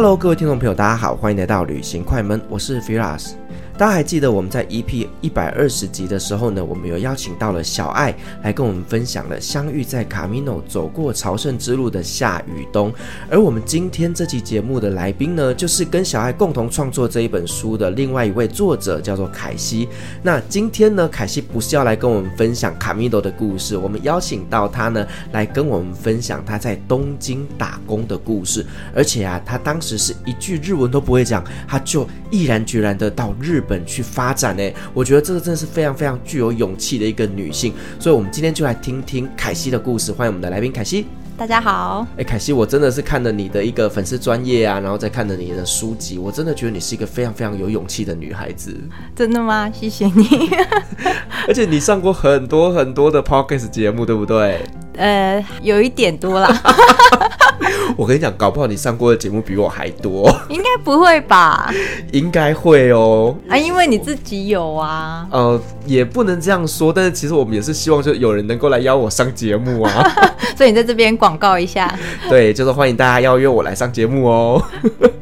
Hello，各位听众朋友，大家好，欢迎来到旅行快门，我是 Firas。大家还记得我们在 EP 一百二十集的时候呢，我们有邀请到了小爱来跟我们分享了相遇在卡米诺走过朝圣之路的夏宇东。而我们今天这期节目的来宾呢，就是跟小爱共同创作这一本书的另外一位作者，叫做凯西。那今天呢，凯西不是要来跟我们分享卡米诺的故事，我们邀请到他呢，来跟我们分享他在东京打工的故事。而且啊，他当时是一句日文都不会讲，他就毅然决然的到日本。去发展呢，我觉得这个真的是非常非常具有勇气的一个女性，所以，我们今天就来听听凯西的故事。欢迎我们的来宾凯西。大家好，哎，凯西，我真的是看了你的一个粉丝专业啊，然后再看了你的书籍，我真的觉得你是一个非常非常有勇气的女孩子。真的吗？谢谢你。而且你上过很多很多的 podcast 节目，对不对？呃，有一点多啦。我跟你讲，搞不好你上过的节目比我还多。应该不会吧？应该会哦。啊，因为你自己有啊。呃，也不能这样说，但是其实我们也是希望，就有人能够来邀我上节目啊。所以你在这边广告一下。对，就是欢迎大家邀约我来上节目哦。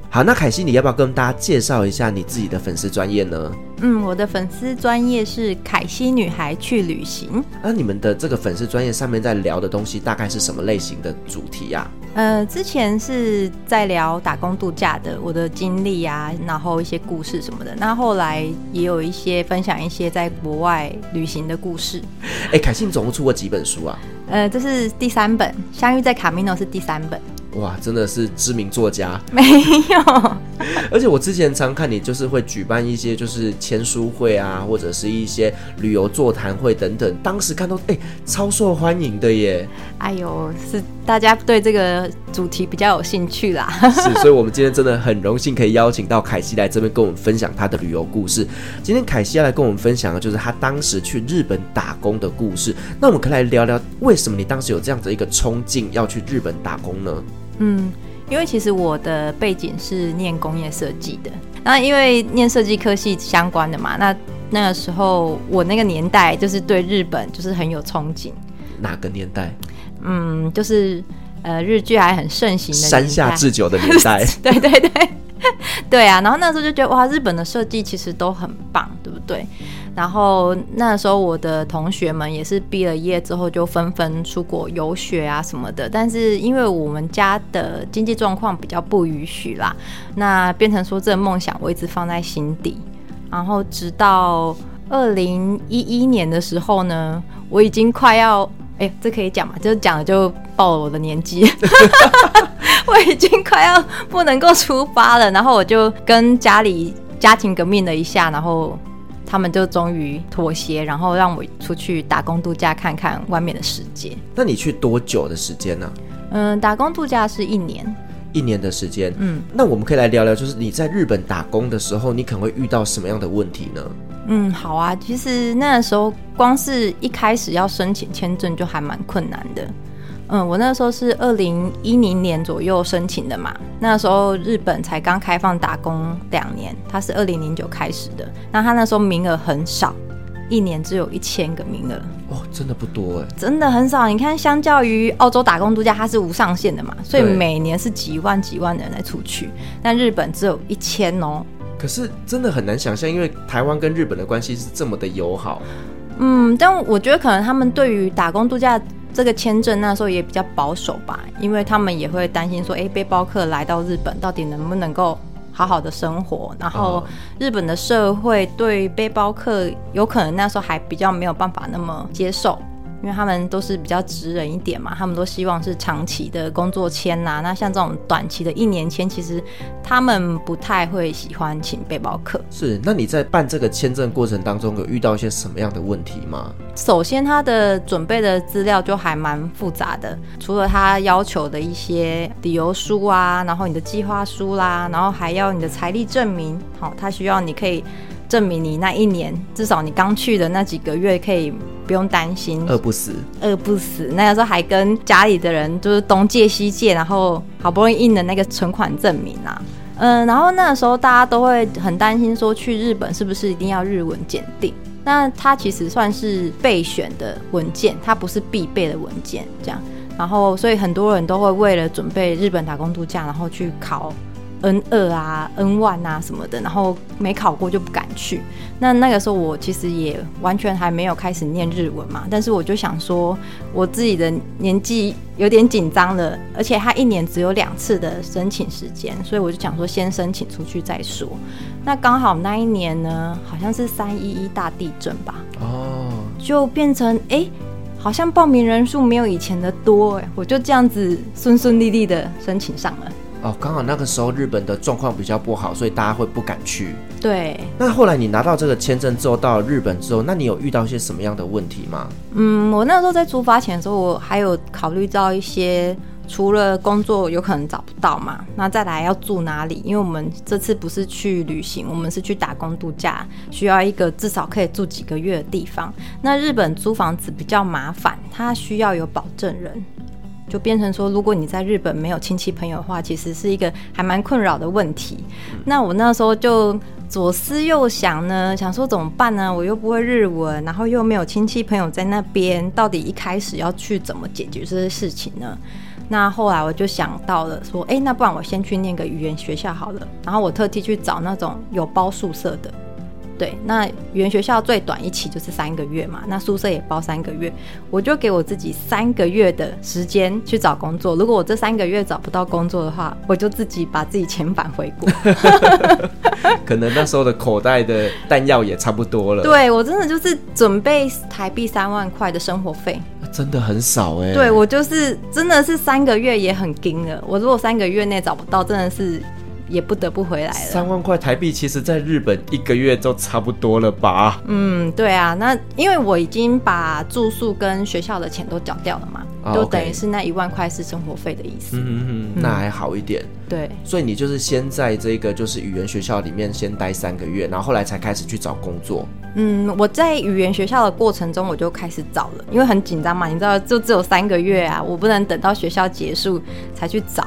好，那凯西，你要不要跟大家介绍一下你自己的粉丝专业呢？嗯，我的粉丝专业是凯西女孩去旅行。那、啊、你们的这个粉丝专业上面在聊的东西大概是什么类型的主题呀、啊？呃，之前是在聊打工度假的我的经历啊，然后一些故事什么的。那后来也有一些分享一些在国外旅行的故事。哎，凯西，你总共出过几本书啊？呃，这是第三本，相遇在卡米诺是第三本。哇，真的是知名作家。没有。而且我之前常看你，就是会举办一些就是签书会啊，或者是一些旅游座谈会等等。当时看到，哎、欸，超受欢迎的耶！哎呦，是大家对这个主题比较有兴趣啦。是，所以我们今天真的很荣幸可以邀请到凯西来这边跟我们分享他的旅游故事。今天凯西要来跟我们分享的就是他当时去日本打工的故事。那我们可以来聊聊，为什么你当时有这样的一个冲劲要去日本打工呢？嗯。因为其实我的背景是念工业设计的，那因为念设计科系相关的嘛，那那个时候我那个年代就是对日本就是很有憧憬。哪个年代？嗯，就是呃日剧还很盛行的山下智久的年代。对对对，对啊，然后那时候就觉得哇，日本的设计其实都很棒，对不对？然后那时候我的同学们也是毕了业之后就纷纷出国游学啊什么的，但是因为我们家的经济状况比较不允许啦，那变成说这个梦想我一直放在心底。然后直到二零一一年的时候呢，我已经快要哎，这可以讲嘛？就是讲了就暴了我的年纪，我已经快要不能够出发了。然后我就跟家里家庭革命了一下，然后。他们就终于妥协，然后让我出去打工度假，看看外面的世界。那你去多久的时间呢？嗯，打工度假是一年，一年的时间。嗯，那我们可以来聊聊，就是你在日本打工的时候，你可能会遇到什么样的问题呢？嗯，好啊，其实那时候光是一开始要申请签证就还蛮困难的。嗯，我那时候是二零一零年左右申请的嘛，那时候日本才刚开放打工两年，它是二零零九开始的，那他那时候名额很少，一年只有一千个名额，哦，真的不多哎，真的很少。你看，相较于澳洲打工度假，它是无上限的嘛，所以每年是几万几万的人来出去，但日本只有一千哦。可是真的很难想象，因为台湾跟日本的关系是这么的友好。嗯，但我觉得可能他们对于打工度假。这个签证那时候也比较保守吧，因为他们也会担心说，哎，背包客来到日本到底能不能够好好的生活？然后日本的社会对背包客有可能那时候还比较没有办法那么接受，因为他们都是比较直人一点嘛，他们都希望是长期的工作签呐、啊。那像这种短期的一年签，其实他们不太会喜欢请背包客。是，那你在办这个签证过程当中有遇到一些什么样的问题吗？首先，他的准备的资料就还蛮复杂的，除了他要求的一些理由书啊，然后你的计划书啦，然后还要你的财力证明。好，他需要你可以。证明你那一年至少你刚去的那几个月可以不用担心饿不死，饿不死。那个时候还跟家里的人就是东借西借，然后好不容易印的那个存款证明啊，嗯，然后那个时候大家都会很担心说去日本是不是一定要日文检定？那它其实算是备选的文件，它不是必备的文件，这样。然后所以很多人都会为了准备日本打工度假，然后去考。N 二啊，N one 啊什么的，然后没考过就不敢去。那那个时候我其实也完全还没有开始念日文嘛，但是我就想说，我自己的年纪有点紧张了，而且他一年只有两次的申请时间，所以我就想说先申请出去再说。那刚好那一年呢，好像是三一一大地震吧，哦，就变成哎，好像报名人数没有以前的多，哎，我就这样子顺顺利利的申请上了。哦，刚好那个时候日本的状况比较不好，所以大家会不敢去。对。那后来你拿到这个签证之后，到了日本之后，那你有遇到一些什么样的问题吗？嗯，我那时候在出发前的时候，我还有考虑到一些，除了工作有可能找不到嘛，那再来要住哪里？因为我们这次不是去旅行，我们是去打工度假，需要一个至少可以住几个月的地方。那日本租房子比较麻烦，它需要有保证人。就变成说，如果你在日本没有亲戚朋友的话，其实是一个还蛮困扰的问题。那我那时候就左思右想呢，想说怎么办呢？我又不会日文，然后又没有亲戚朋友在那边，到底一开始要去怎么解决这些事情呢？那后来我就想到了，说，哎，那不然我先去念个语言学校好了。然后我特地去找那种有包宿舍的。对，那语言学校最短一期就是三个月嘛，那宿舍也包三个月，我就给我自己三个月的时间去找工作。如果我这三个月找不到工作的话，我就自己把自己遣返回国。可能那时候的口袋的弹药也差不多了。对，我真的就是准备台币三万块的生活费，真的很少哎。对，我就是真的是三个月也很惊了。我如果三个月内找不到，真的是。也不得不回来了。三万块台币，其实在日本一个月就差不多了吧？嗯，对啊，那因为我已经把住宿跟学校的钱都缴掉了嘛，哦、就等于是那一万块是生活费的意思。嗯嗯，那还好一点。对，所以你就是先在这个就是语言学校里面先待三个月，然后后来才开始去找工作。嗯，我在语言学校的过程中我就开始找了，因为很紧张嘛，你知道，就只有三个月啊，我不能等到学校结束才去找。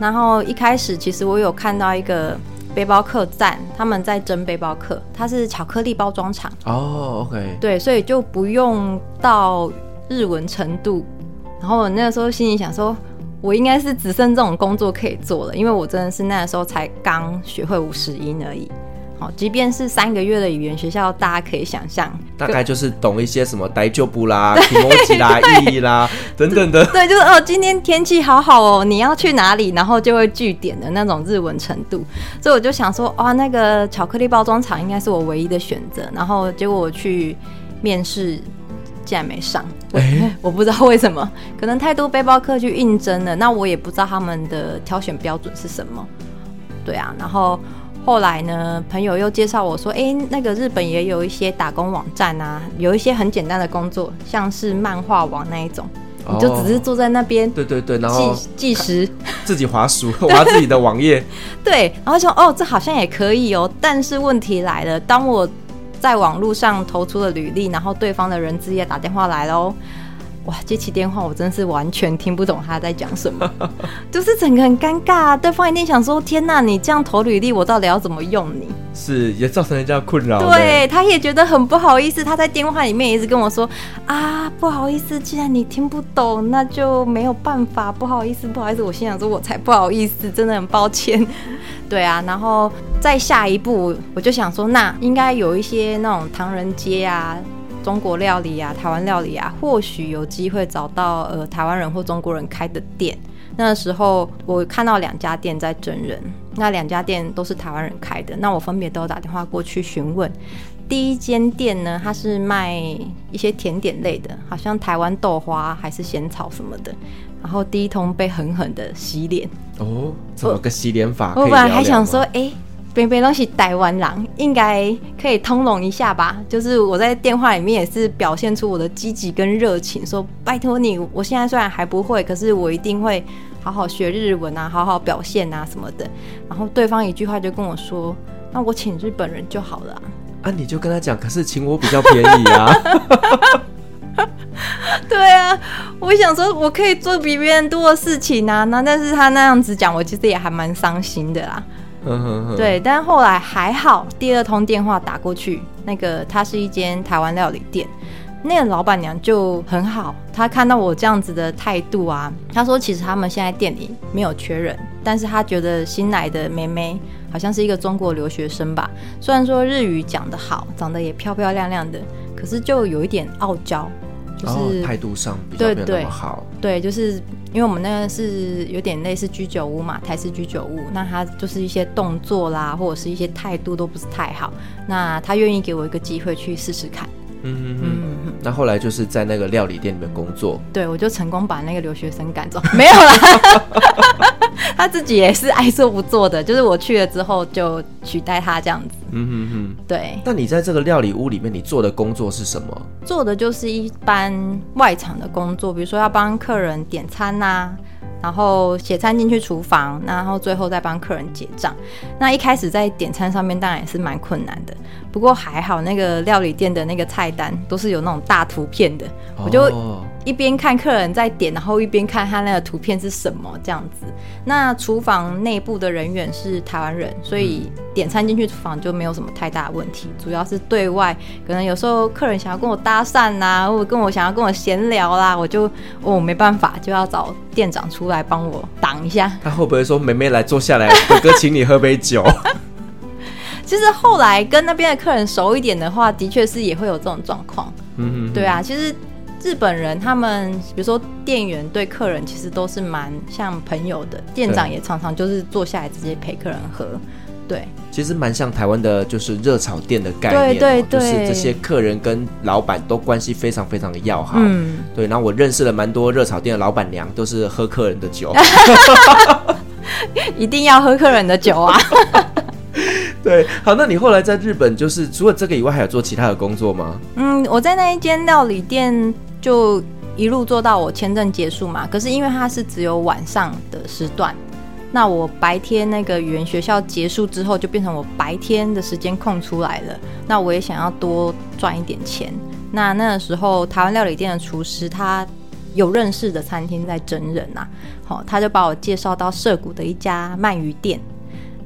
然后一开始，其实我有看到一个背包客站，他们在征背包客，它是巧克力包装厂。哦，OK。对，所以就不用到日文程度。然后我那个时候心里想说，我应该是只剩这种工作可以做了，因为我真的是那个时候才刚学会五十音而已。好，即便是三个月的语言学校，大家可以想象，大概就是懂一些什么呆就不啦、気持ち啦、意义啦等等的。对，就是哦，今天天气好好哦，你要去哪里？然后就会据点的那种日文程度。所以我就想说，哇，那个巧克力包装厂应该是我唯一的选择。然后结果我去面试，竟然没上。欸，我不知道为什么，可能太多背包客去应征了。那我也不知道他们的挑选标准是什么。对啊，然后。后来呢，朋友又介绍我说：“哎，那个日本也有一些打工网站啊，有一些很简单的工作，像是漫画网那一种，哦、你就只是坐在那边，对对对，然后计时，自己滑鼠，滑自己的网页，对，然后说哦，这好像也可以哦。但是问题来了，当我在网络上投出了履历，然后对方的人资也打电话来了哦。”哇，接起电话，我真是完全听不懂他在讲什么，就是整个很尴尬啊。对方一定想说：“天哪，你这样投履历，我到底要怎么用你？”是，也造成人家困扰。对，他也觉得很不好意思，他在电话里面一直跟我说：“啊，不好意思，既然你听不懂，那就没有办法，不好意思，不好意思。”我心想说：“我才不好意思，真的很抱歉。”对啊，然后再下一步，我就想说，那应该有一些那种唐人街啊。中国料理啊，台湾料理啊，或许有机会找到呃台湾人或中国人开的店。那时候我看到两家店在整人，那两家店都是台湾人开的。那我分别都有打电话过去询问，第一间店呢，它是卖一些甜点类的，好像台湾豆花还是仙草什么的。然后第一通被狠狠的洗脸哦，怎么个洗脸法？我本来还想说，哎，别别东西台湾人应该可以通融一下吧。就是我在电话里面也是表现出我的积极跟热情，说拜托你，我现在虽然还不会，可是我一定会好好学日文啊，好好表现啊什么的。然后对方一句话就跟我说，那我请日本人就好了啊。啊，你就跟他讲，可是请我比较便宜啊。对啊，我想说，我可以做比别人多的事情啊。那但是他那样子讲，我其实也还蛮伤心的啦。对，但后来还好，第二通电话打过去，那个他是一间台湾料理店，那个老板娘就很好，她看到我这样子的态度啊，她说其实他们现在店里没有缺人，但是她觉得新来的妹妹好像是一个中国留学生吧，虽然说日语讲得好，长得也漂漂亮亮的，可是就有一点傲娇。就是态、哦、度上比较没有那么好，对，对，就是因为我们那个是有点类似居酒屋嘛，台式居酒屋，那他就是一些动作啦，或者是一些态度都不是太好，那他愿意给我一个机会去试试看。嗯嗯嗯，那后来就是在那个料理店里面工作，对，我就成功把那个留学生赶走，没有啦，他自己也是爱做不做的，就是我去了之后就取代他这样子。嗯嗯嗯，对。那你在这个料理屋里面，你做的工作是什么？做的就是一般外场的工作，比如说要帮客人点餐呐、啊。然后写餐进去厨房，然后最后再帮客人结账。那一开始在点餐上面当然也是蛮困难的，不过还好那个料理店的那个菜单都是有那种大图片的，我就一边看客人在点，然后一边看他那个图片是什么这样子。那厨房内部的人员是台湾人，所以点餐进去厨房就没有什么太大的问题。主要是对外，可能有时候客人想要跟我搭讪呐，或者跟我想要跟我闲聊啦，我就我没办法，就要找店长出来帮我挡一下。他会不会说：“妹妹来坐下来，哥哥请你喝杯酒？”其实后来跟那边的客人熟一点的话，的确是也会有这种状况。嗯哼哼，对啊，其实。日本人他们，比如说店员对客人其实都是蛮像朋友的，店长也常常就是坐下来直接陪客人喝，对。其实蛮像台湾的，就是热炒店的概念，对对对，就是这些客人跟老板都关系非常非常的要好，嗯，对。然后我认识了蛮多热炒店的老板娘，都是喝客人的酒，一定要喝客人的酒啊。对，好，那你后来在日本，就是除了这个以外，还有做其他的工作吗？嗯，我在那一间料理店。就一路做到我签证结束嘛，可是因为它是只有晚上的时段，那我白天那个语言学校结束之后，就变成我白天的时间空出来了。那我也想要多赚一点钱。那那个时候台湾料理店的厨师他有认识的餐厅在整人呐，好，他就把我介绍到涩谷的一家鳗鱼店。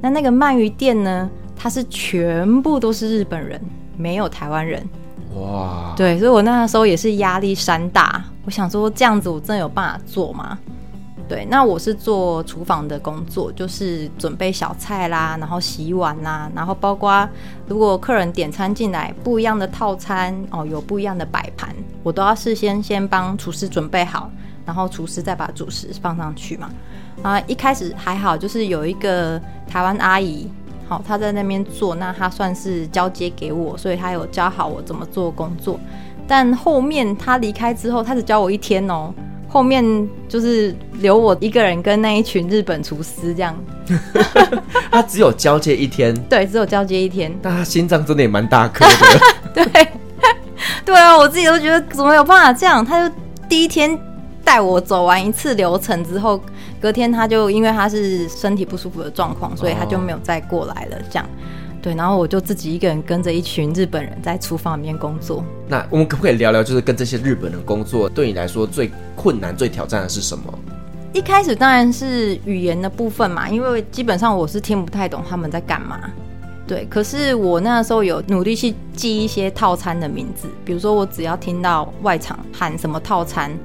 那那个鳗鱼店呢，它是全部都是日本人，没有台湾人。哇，对，所以我那个时候也是压力山大。我想说，这样子我真的有办法做吗？对，那我是做厨房的工作，就是准备小菜啦，然后洗碗啦，然后包括如果客人点餐进来不一样的套餐哦，有不一样的摆盘，我都要事先先帮厨师准备好，然后厨师再把主食放上去嘛。啊，一开始还好，就是有一个台湾阿姨。好，他在那边做，那他算是交接给我，所以他有教好我怎么做工作。但后面他离开之后，他只教我一天哦，后面就是留我一个人跟那一群日本厨师这样。他只有交接一天，对，只有交接一天。但他心脏真的也蛮大颗的。对，对啊，我自己都觉得怎么有办法这样？他就第一天带我走完一次流程之后。隔天他就因为他是身体不舒服的状况，所以他就没有再过来了。这样，对，然后我就自己一个人跟着一群日本人在厨房里面工作。那我们可不可以聊聊，就是跟这些日本人工作，对你来说最困难、最挑战的是什么？一开始当然是语言的部分嘛，因为基本上我是听不太懂他们在干嘛。对，可是我那时候有努力去记一些套餐的名字，比如说我只要听到外场喊什么套餐。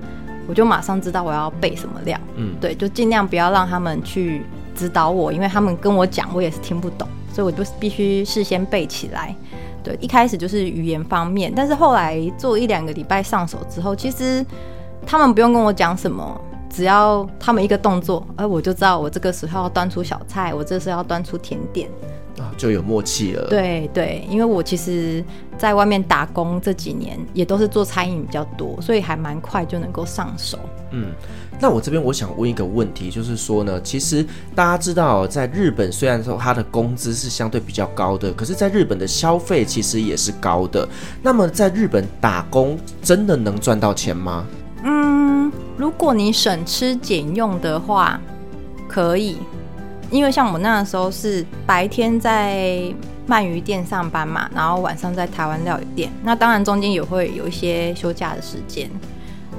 我就马上知道我要备什么料，嗯，对，就尽量不要让他们去指导我，因为他们跟我讲，我也是听不懂，所以我就必须事先备起来。对，一开始就是语言方面，但是后来做一两个礼拜上手之后，其实他们不用跟我讲什么，只要他们一个动作，而我就知道我这个时候要端出小菜，我这时候要端出甜点。啊，就有默契了。对对，因为我其实在外面打工这几年也都是做餐饮比较多，所以还蛮快就能够上手。嗯，那我这边我想问一个问题，就是说呢，其实大家知道，在日本虽然说它的工资是相对比较高的，可是在日本的消费其实也是高的。那么在日本打工真的能赚到钱吗？嗯，如果你省吃俭用的话，可以。因为像我那个时候是白天在鳗鱼店上班嘛，然后晚上在台湾料理店，那当然中间也会有一些休假的时间。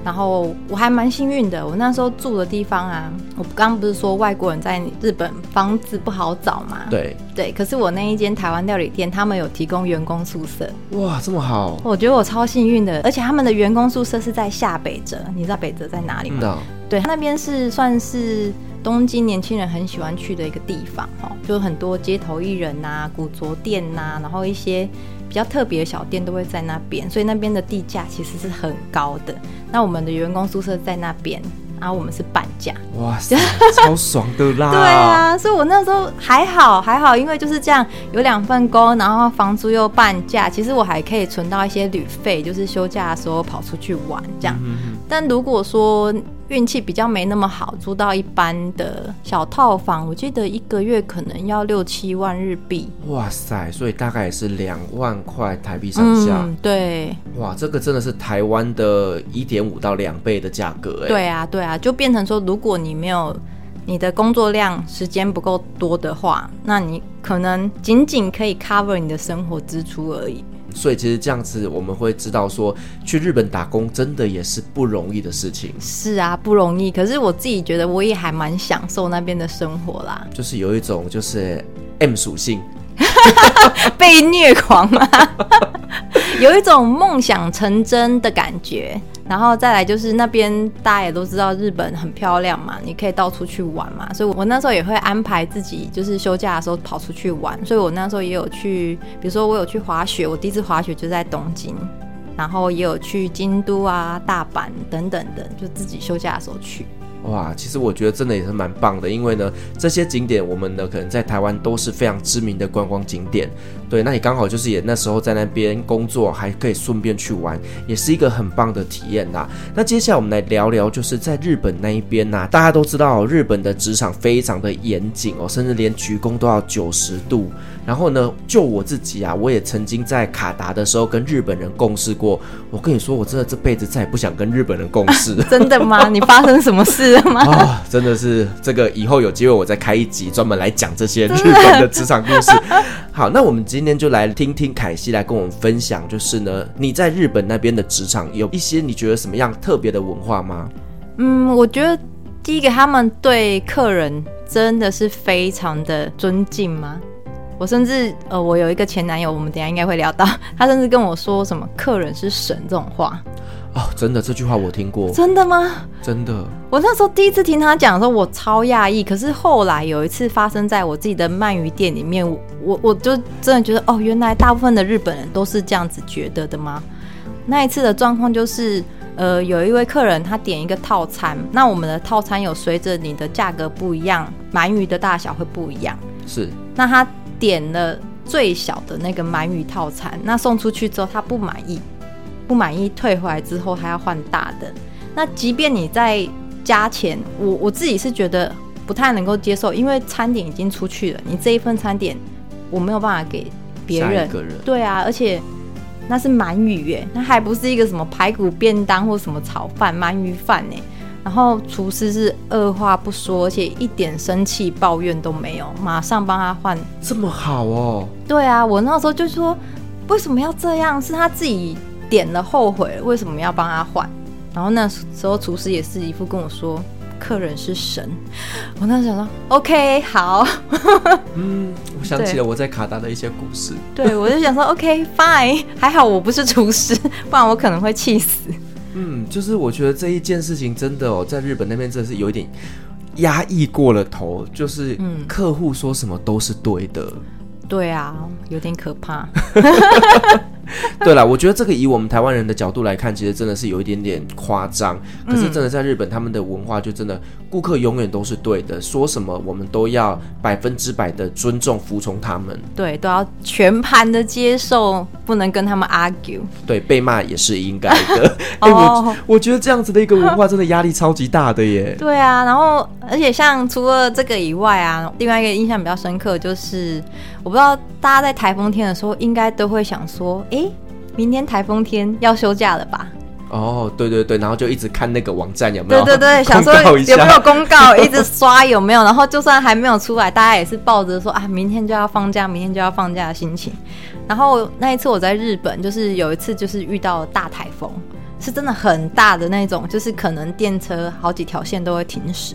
然后我还蛮幸运的，我那时候住的地方啊，我刚刚不是说外国人在日本房子不好找嘛？对对，可是我那一间台湾料理店，他们有提供员工宿舍。哇，这么好！我觉得我超幸运的，而且他们的员工宿舍是在下北泽，你知道北泽在哪里吗？嗯、对，那边是算是。东京年轻人很喜欢去的一个地方，哦，就很多街头艺人呐、古着店呐，然后一些比较特别的小店都会在那边，所以那边的地价其实是很高的。那我们的员工宿舍在那边，然后我们是半价，哇塞，超爽的啦！对啊，所以我那时候还好还好，因为就是这样，有两份工，然后房租又半价，其实我还可以存到一些旅费，就是休假的时候跑出去玩这样。但如果说运气比较没那么好，租到一般的小套房，我记得一个月可能要六七万日币。哇塞，所以大概也是两万块台币上下。嗯，对。哇，这个真的是台湾的一点五到两倍的价格哎。对啊，对啊，就变成说，如果你没有你的工作量、时间不够多的话，那你可能仅仅可以 cover 你的生活支出而已。所以其实这样子，我们会知道说，去日本打工真的也是不容易的事情。是啊，不容易。可是我自己觉得，我也还蛮享受那边的生活啦。就是有一种就是 M 属性，被虐狂吗，有一种梦想成真的感觉。然后再来就是那边大家也都知道日本很漂亮嘛，你可以到处去玩嘛，所以我那时候也会安排自己就是休假的时候跑出去玩，所以我那时候也有去，比如说我有去滑雪，我第一次滑雪就在东京，然后也有去京都啊、大阪等等等，就自己休假的时候去。哇，其实我觉得真的也是蛮棒的，因为呢，这些景点我们呢可能在台湾都是非常知名的观光景点。对，那你刚好就是也那时候在那边工作，还可以顺便去玩，也是一个很棒的体验呐。那接下来我们来聊聊，就是在日本那一边呐，大家都知道日本的职场非常的严谨哦，甚至连鞠躬都要九十度。然后呢，就我自己啊，我也曾经在卡达的时候跟日本人共事过。我跟你说，我真的这辈子再也不想跟日本人共事。真的吗？你发生什么事了吗？啊、哦，真的是这个，以后有机会我再开一集专门来讲这些日本的职场故事。好，那我们今天就来听听凯西来跟我们分享，就是呢，你在日本那边的职场有一些你觉得什么样特别的文化吗？嗯，我觉得第一个他们对客人真的是非常的尊敬吗？我甚至呃，我有一个前男友，我们等一下应该会聊到，他甚至跟我说什么“客人是神”这种话。哦，真的，这句话我听过。真的吗？真的。我那时候第一次听他讲的时候，我超讶异。可是后来有一次发生在我自己的鳗鱼店里面，我我就真的觉得，哦，原来大部分的日本人都是这样子觉得的吗？那一次的状况就是，呃，有一位客人他点一个套餐，那我们的套餐有随着你的价格不一样，鳗鱼的大小会不一样。是。那他点了最小的那个鳗鱼套餐，那送出去之后他不满意。不满意退回来之后还要换大的，那即便你再加钱，我我自己是觉得不太能够接受，因为餐点已经出去了，你这一份餐点我没有办法给别人。对啊，而且那是鳗鱼耶，那还不是一个什么排骨便当或什么炒饭鳗鱼饭呢。然后厨师是二话不说，而且一点生气抱怨都没有，马上帮他换。这么好哦？对啊，我那时候就说为什么要这样？是他自己。点了后悔了，为什么要帮他换？然后那时候厨师也是一副跟我说，客人是神。我那时候想说，OK，好。嗯，我想起了我在卡达的一些故事。对，我就想说，OK，Fine，还好我不是厨师，不然我可能会气死。嗯，就是我觉得这一件事情真的哦，在日本那边真的是有一点压抑过了头，就是客户说什么都是对的。对啊，有点可怕。对了，我觉得这个以我们台湾人的角度来看，其实真的是有一点点夸张。可是真的在日本，他们的文化就真的顾客永远都是对的，说什么我们都要百分之百的尊重、服从他们。对，都要全盘的接受，不能跟他们 argue。对，被骂也是应该的。哎、欸，我我觉得这样子的一个文化真的压力超级大的耶。对啊，然后而且像除了这个以外啊，另外一个印象比较深刻就是，我不知道大家在台风天的时候应该都会想说，哎、欸。明天台风天要休假了吧？哦，对对对，然后就一直看那个网站有没有？对对对，想说有没有公告，一直刷有没有？然后就算还没有出来，大家也是抱着说啊，明天就要放假，明天就要放假的心情。然后那一次我在日本，就是有一次就是遇到大台风，是真的很大的那种，就是可能电车好几条线都会停驶。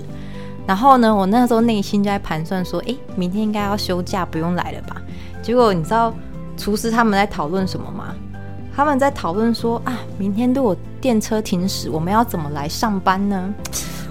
然后呢，我那时候内心就在盘算说，哎，明天应该要休假，不用来了吧？结果你知道厨师他们在讨论什么吗？他们在讨论说啊，明天如果电车停驶，我们要怎么来上班呢？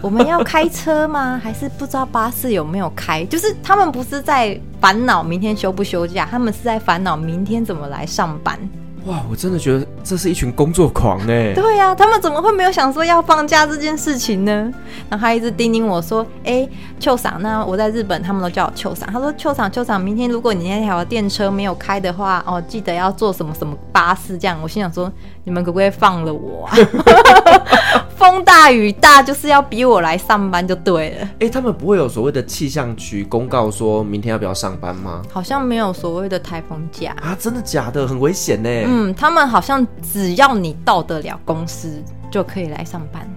我们要开车吗？还是不知道巴士有没有开？就是他们不是在烦恼明天休不休假，他们是在烦恼明天怎么来上班。哇，我真的觉得这是一群工作狂哎！对呀、他们怎么会没有想说要放假这件事情呢？然后他一直叮咛我说：“哎，秋赏，那我在日本，他们都叫我秋赏。他说：秋赏，秋赏，明天如果你那条电车没有开的话，哦，记得要坐什么什么巴士这样。”我心想说。你们可不可以放了我啊？风大雨大，就是要逼我来上班就对了。哎、欸，他们不会有所谓的气象局公告说明天要不要上班吗？好像没有所谓的台风假啊，真的假的？很危险呢。嗯，他们好像只要你到得了公司就可以来上班。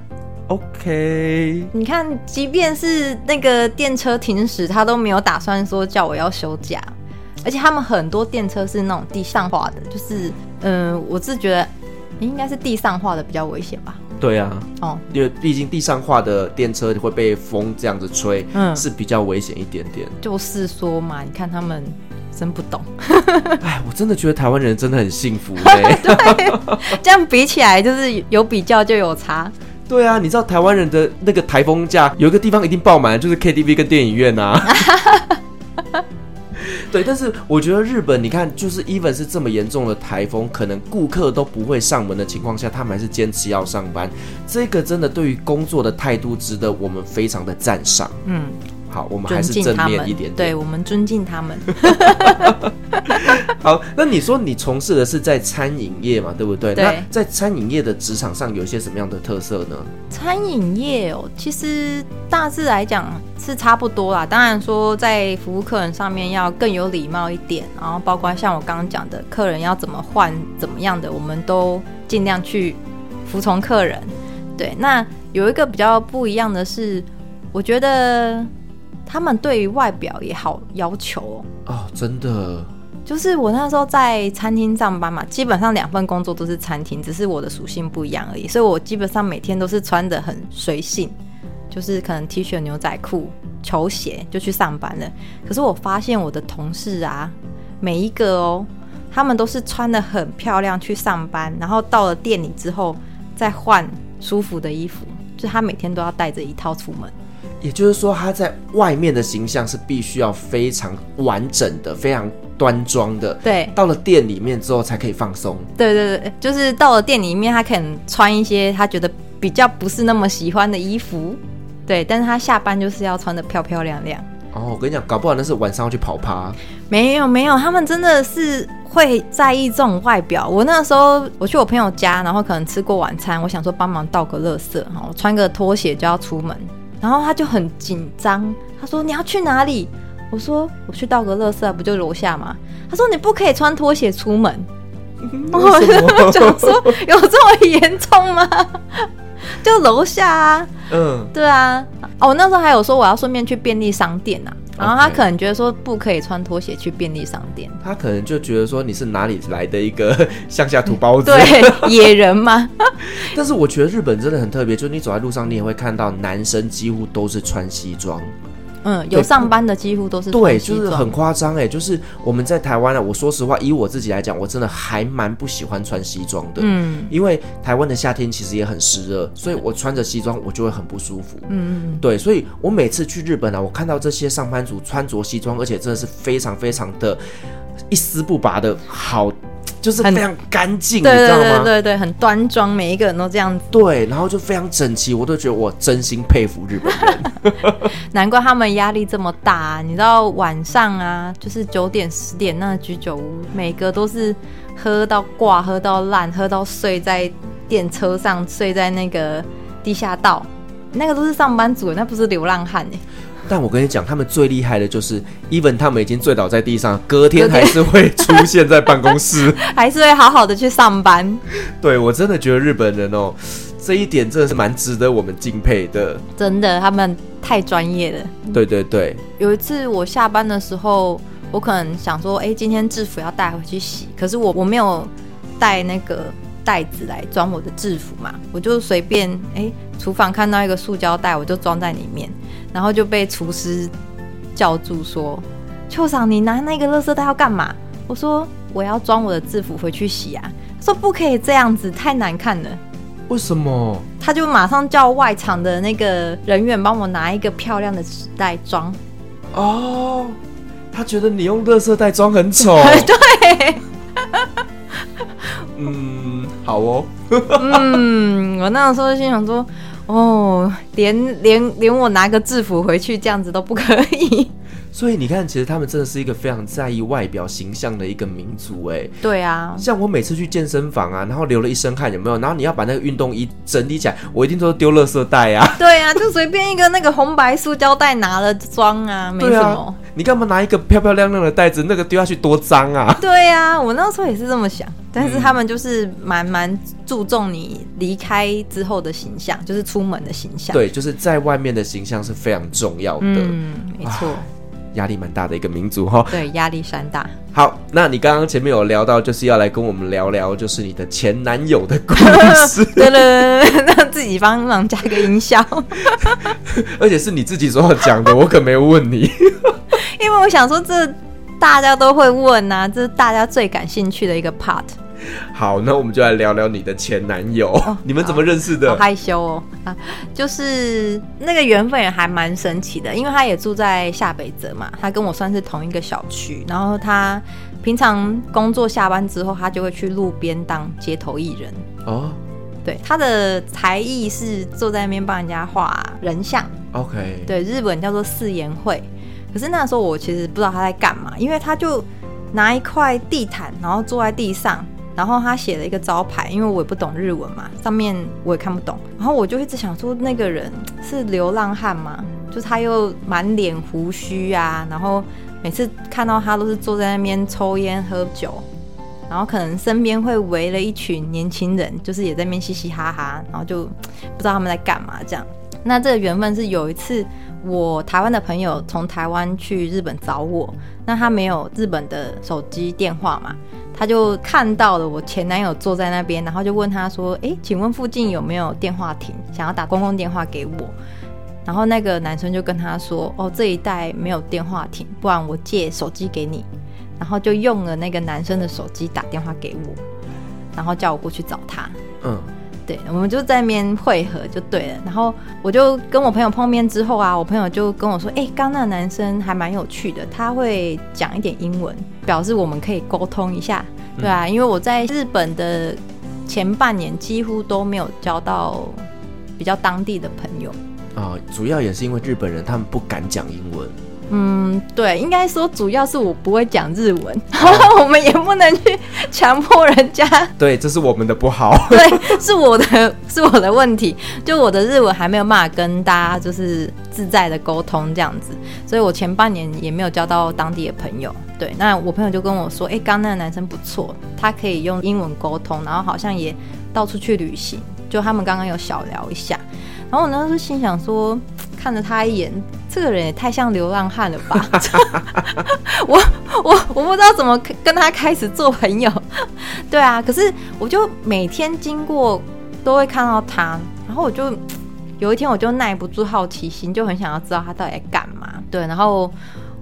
OK，你看，即便是那个电车停驶，他都没有打算说叫我要休假，而且他们很多电车是那种地上化的，就是嗯、呃，我是觉得。应该是地上化的比较危险吧？对啊，哦，因为毕竟地上化的电车会被风这样子吹，嗯，是比较危险一点点。就是说嘛，你看他们真不懂。哎，我真的觉得台湾人真的很幸福嘞。对，这样比起来就是有比较就有差。对啊，你知道台湾人的那个台风假有一个地方一定爆满，就是 KTV 跟电影院啊。对，但是我觉得日本，你看，就是 even 是这么严重的台风，可能顾客都不会上门的情况下，他们还是坚持要上班。这个真的对于工作的态度，值得我们非常的赞赏。嗯。好，我们还是正面一点点。对，我们尊敬他们。好，那你说你从事的是在餐饮业嘛，对不对？对。那在餐饮业的职场上有一些什么样的特色呢？餐饮业哦，其实大致来讲是差不多啦。当然说在服务客人上面要更有礼貌一点，然后包括像我刚刚讲的，客人要怎么换怎么样的，我们都尽量去服从客人。对，那有一个比较不一样的是，我觉得。他们对于外表也好要求哦，哦，真的，就是我那时候在餐厅上班嘛，基本上两份工作都是餐厅，只是我的属性不一样而已，所以我基本上每天都是穿的很随性，就是可能 T 恤、牛仔裤、球鞋就去上班了。可是我发现我的同事啊，每一个哦，他们都是穿的很漂亮去上班，然后到了店里之后再换舒服的衣服，就他每天都要带着一套出门。也就是说，他在外面的形象是必须要非常完整的、非常端庄的。对，到了店里面之后才可以放松。对对对，就是到了店里面，他可能穿一些他觉得比较不是那么喜欢的衣服。对，但是他下班就是要穿的漂漂亮亮。哦，我跟你讲，搞不好那是晚上要去跑趴。没有没有，他们真的是会在意这种外表。我那时候我去我朋友家，然后可能吃过晚餐，我想说帮忙倒个垃圾，哈，穿个拖鞋就要出门。然后他就很紧张，他说：“你要去哪里？”我说：“我去倒个垃圾，不就楼下吗？”他说：“你不可以穿拖鞋出门。”我就想说：“有这么严重吗？” 就楼下啊，嗯，对啊。哦，那时候还有说我要顺便去便利商店啊。然后他可能觉得说不可以穿拖鞋去便利商店，他可能就觉得说你是哪里来的一个 乡下土包子，对，野人吗？但是我觉得日本真的很特别，就是你走在路上，你也会看到男生几乎都是穿西装。嗯，有上班的几乎都是对，就是很夸张哎，就是我们在台湾呢，我说实话，以我自己来讲，我真的还蛮不喜欢穿西装的，嗯，因为台湾的夏天其实也很湿热，所以我穿着西装我就会很不舒服，嗯，对，所以我每次去日本啊，我看到这些上班族穿着西装，而且真的是非常非常的一丝不拔的好。就是非常干净，对你知道吗？对对很端庄，每一个人都这样子。对，然后就非常整齐，我都觉得我真心佩服日本人。难怪他们压力这么大啊。你知道晚上啊，就是九点十点那居酒屋，每个都是喝到挂，喝到烂，喝到睡在电车上，睡在那个地下道，那个都是上班族，那不是流浪汉哎。但我跟你讲，他们最厉害的就是，even 他们已经醉倒在地上，隔天还是会出现在办公室，还是会好好的去上班。对，我真的觉得日本人哦，这一点真的是蛮值得我们敬佩的。真的，他们太专业了。对对对。有一次我下班的时候，我可能想说，哎，今天制服要带回去洗，可是我我没有带那个袋子来装我的制服嘛，我就随便，哎，厨房看到一个塑胶袋，我就装在里面。然后就被厨师叫住说：“秋桑，你拿那个垃圾袋要干嘛？”我说：“我要装我的制服回去洗啊。”他说：“不可以这样子，太难看了。”为什么？他就马上叫外场的那个人员帮我拿一个漂亮的纸袋装。哦，他觉得你用垃圾袋装很丑。对。嗯，好哦。嗯，我那时候心想说。哦，连连连我拿个制服回去这样子都不可以。所以你看，其实他们真的是一个非常在意外表形象的一个民族，哎。对啊。像我每次去健身房啊，然后流了一身汗，有没有？然后你要把那个运动衣整理起来，我一定都丢垃圾袋啊。对啊，就随便一个那个红白塑胶袋拿了装啊，没什么。啊、你干嘛拿一个漂漂亮亮的袋子？那个丢下去多脏啊！对啊，我那时候也是这么想。但是他们就是蛮蛮注重你离开之后的形象，就是出门的形象。对，就是在外面的形象是非常重要的。嗯，没错。压力蛮大的一个民族哈。对，压力山大。好，那你刚刚前面有聊到，就是要来跟我们聊聊，就是你的前男友的故事。对了，那自己帮忙加个音效。而且是你自己所要讲的，我可没有问你。因为我想说，这大家都会问呐、啊，这是大家最感兴趣的一个 part。好，那我们就来聊聊你的前男友。哦、你们怎么认识的？好害羞哦啊，就是那个缘分也还蛮神奇的，因为他也住在下北泽嘛，他跟我算是同一个小区。然后他平常工作下班之后，他就会去路边当街头艺人哦。对，他的才艺是坐在那边帮人家画人像。OK，对，日本叫做四言会。可是那时候我其实不知道他在干嘛，因为他就拿一块地毯，然后坐在地上。然后他写了一个招牌，因为我也不懂日文嘛，上面我也看不懂。然后我就一直想说，那个人是流浪汉吗？就他又满脸胡须啊，然后每次看到他都是坐在那边抽烟喝酒，然后可能身边会围了一群年轻人，就是也在那边嘻嘻哈哈，然后就不知道他们在干嘛这样。那这个缘分是有一次我台湾的朋友从台湾去日本找我，那他没有日本的手机电话嘛。他就看到了我前男友坐在那边，然后就问他说：“诶，请问附近有没有电话亭？想要打公共电话给我。”然后那个男生就跟他说：“哦，这一带没有电话亭，不然我借手机给你。”然后就用了那个男生的手机打电话给我，然后叫我过去找他。嗯。对，我们就在那边会合就对了。然后我就跟我朋友碰面之后啊，我朋友就跟我说：“哎，刚那个男生还蛮有趣的，他会讲一点英文，表示我们可以沟通一下。”对啊，因为我在日本的前半年几乎都没有交到比较当地的朋友啊，主要也是因为日本人他们不敢讲英文。嗯，对，应该说主要是我不会讲日文，哦、我们也不能去强迫人家。对，这是我们的不好。对，是我的，是我的问题。就我的日文还没有办法跟大家就是自在的沟通这样子，所以我前半年也没有交到当地的朋友。对，那我朋友就跟我说，哎，刚那个男生不错，他可以用英文沟通，然后好像也到处去旅行。就他们刚刚有小聊一下，然后我那时候心想说，看了他一眼。这个人也太像流浪汉了吧！我我我不知道怎么跟他开始做朋友。对啊，可是我就每天经过都会看到他，然后我就有一天我就耐不住好奇心，就很想要知道他到底在干嘛。对，然后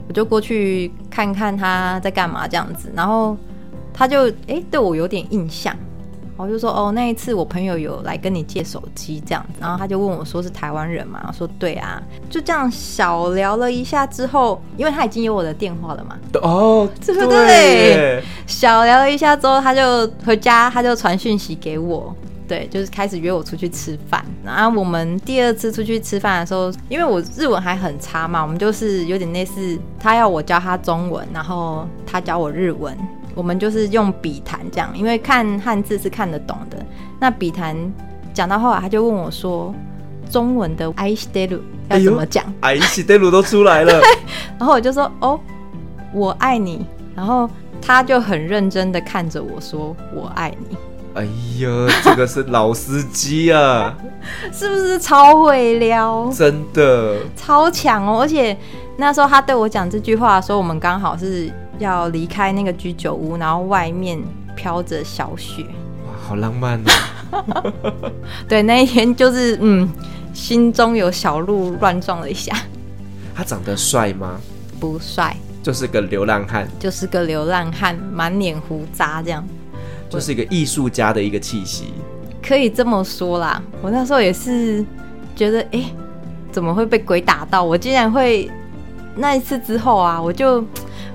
我就过去看看他在干嘛这样子，然后他就哎对我有点印象，我就说哦，那一次我朋友有来跟你借手机这样，然后他就问我说是台湾人嘛，我说对啊，就这样小聊了一下之后，因为他已经有我的电话了嘛，哦，对不对？小聊了一下之后，他就回家，他就传讯息给我，对，就是开始约我出去吃饭。然后我们第二次出去吃饭的时候，因为我日文还很差嘛，我们就是有点类似，他要我教他中文，然后他教我日文。我们就是用笔谈这样，因为看汉字是看得懂的。那笔谈讲到后来，他就问我说：“中文的爱してる要怎么讲？”爱してる都出来了。然后我就说：“哦，我爱你。”然后他就很认真的看着我说：“我爱你。”哎呀，这个是老司机啊，是不是超会撩？真的超强哦！而且那时候他对我讲这句话的时候，我们刚好是。 要离开那个居酒屋，然后外面飘着小雪，哇，好浪漫哦！对，那一天就是，嗯，心中有小鹿乱撞了一下。他长得帅吗？不帅，就是个流浪汉，就是个流浪汉，满脸胡渣这样，就是一个艺术家的一个气息，可以这么说啦。我那时候也是觉得，哎，怎么会被鬼打到？我竟然会那一次之后啊，我就。